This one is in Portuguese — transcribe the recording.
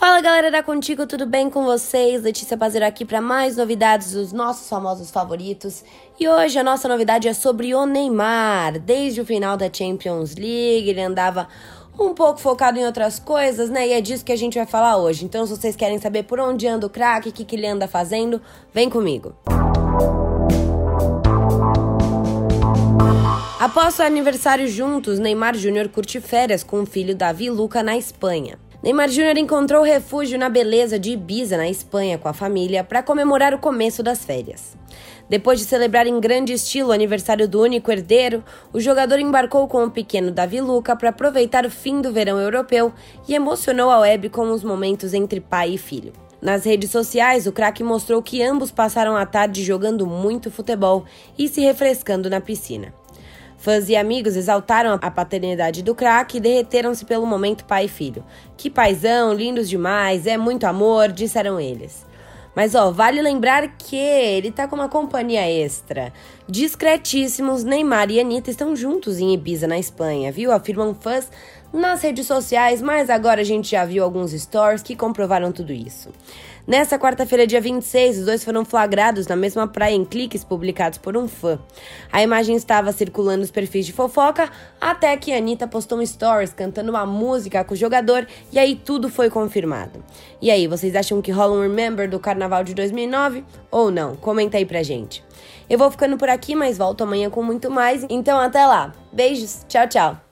Fala galera da Contigo, tudo bem com vocês? Letícia Pazeiro aqui para mais novidades dos nossos famosos favoritos. E hoje a nossa novidade é sobre o Neymar. Desde o final da Champions League, ele andava um pouco focado em outras coisas, né? E é disso que a gente vai falar hoje. Então, se vocês querem saber por onde anda o craque, o que, que ele anda fazendo, vem comigo. Após o aniversário juntos, Neymar Júnior curte férias com o filho Davi Luca na Espanha. Neymar Júnior encontrou refúgio na beleza de Ibiza, na Espanha, com a família, para comemorar o começo das férias. Depois de celebrar em grande estilo o aniversário do único herdeiro, o jogador embarcou com o pequeno Davi Luca para aproveitar o fim do verão europeu e emocionou a web com os momentos entre pai e filho. Nas redes sociais, o craque mostrou que ambos passaram a tarde jogando muito futebol e se refrescando na piscina. Fãs e amigos exaltaram a paternidade do craque e derreteram-se pelo momento pai e filho. Que paizão, lindos demais, é muito amor, disseram eles. Mas ó, vale lembrar que ele tá com uma companhia extra. Discretíssimos, Neymar e Anitta estão juntos em Ibiza, na Espanha, viu? Afirmam fãs nas redes sociais, mas agora a gente já viu alguns stories que comprovaram tudo isso. Nessa quarta-feira, dia 26, os dois foram flagrados na mesma praia em cliques publicados por um fã. A imagem estava circulando nos perfis de fofoca até que a Anitta postou um stories cantando uma música com o jogador e aí tudo foi confirmado. E aí, vocês acham que rola um Remember do carnaval de 2009 ou não? Comenta aí pra gente. Eu vou ficando por aqui, mas volto amanhã com muito mais. Então até lá. Beijos, tchau, tchau.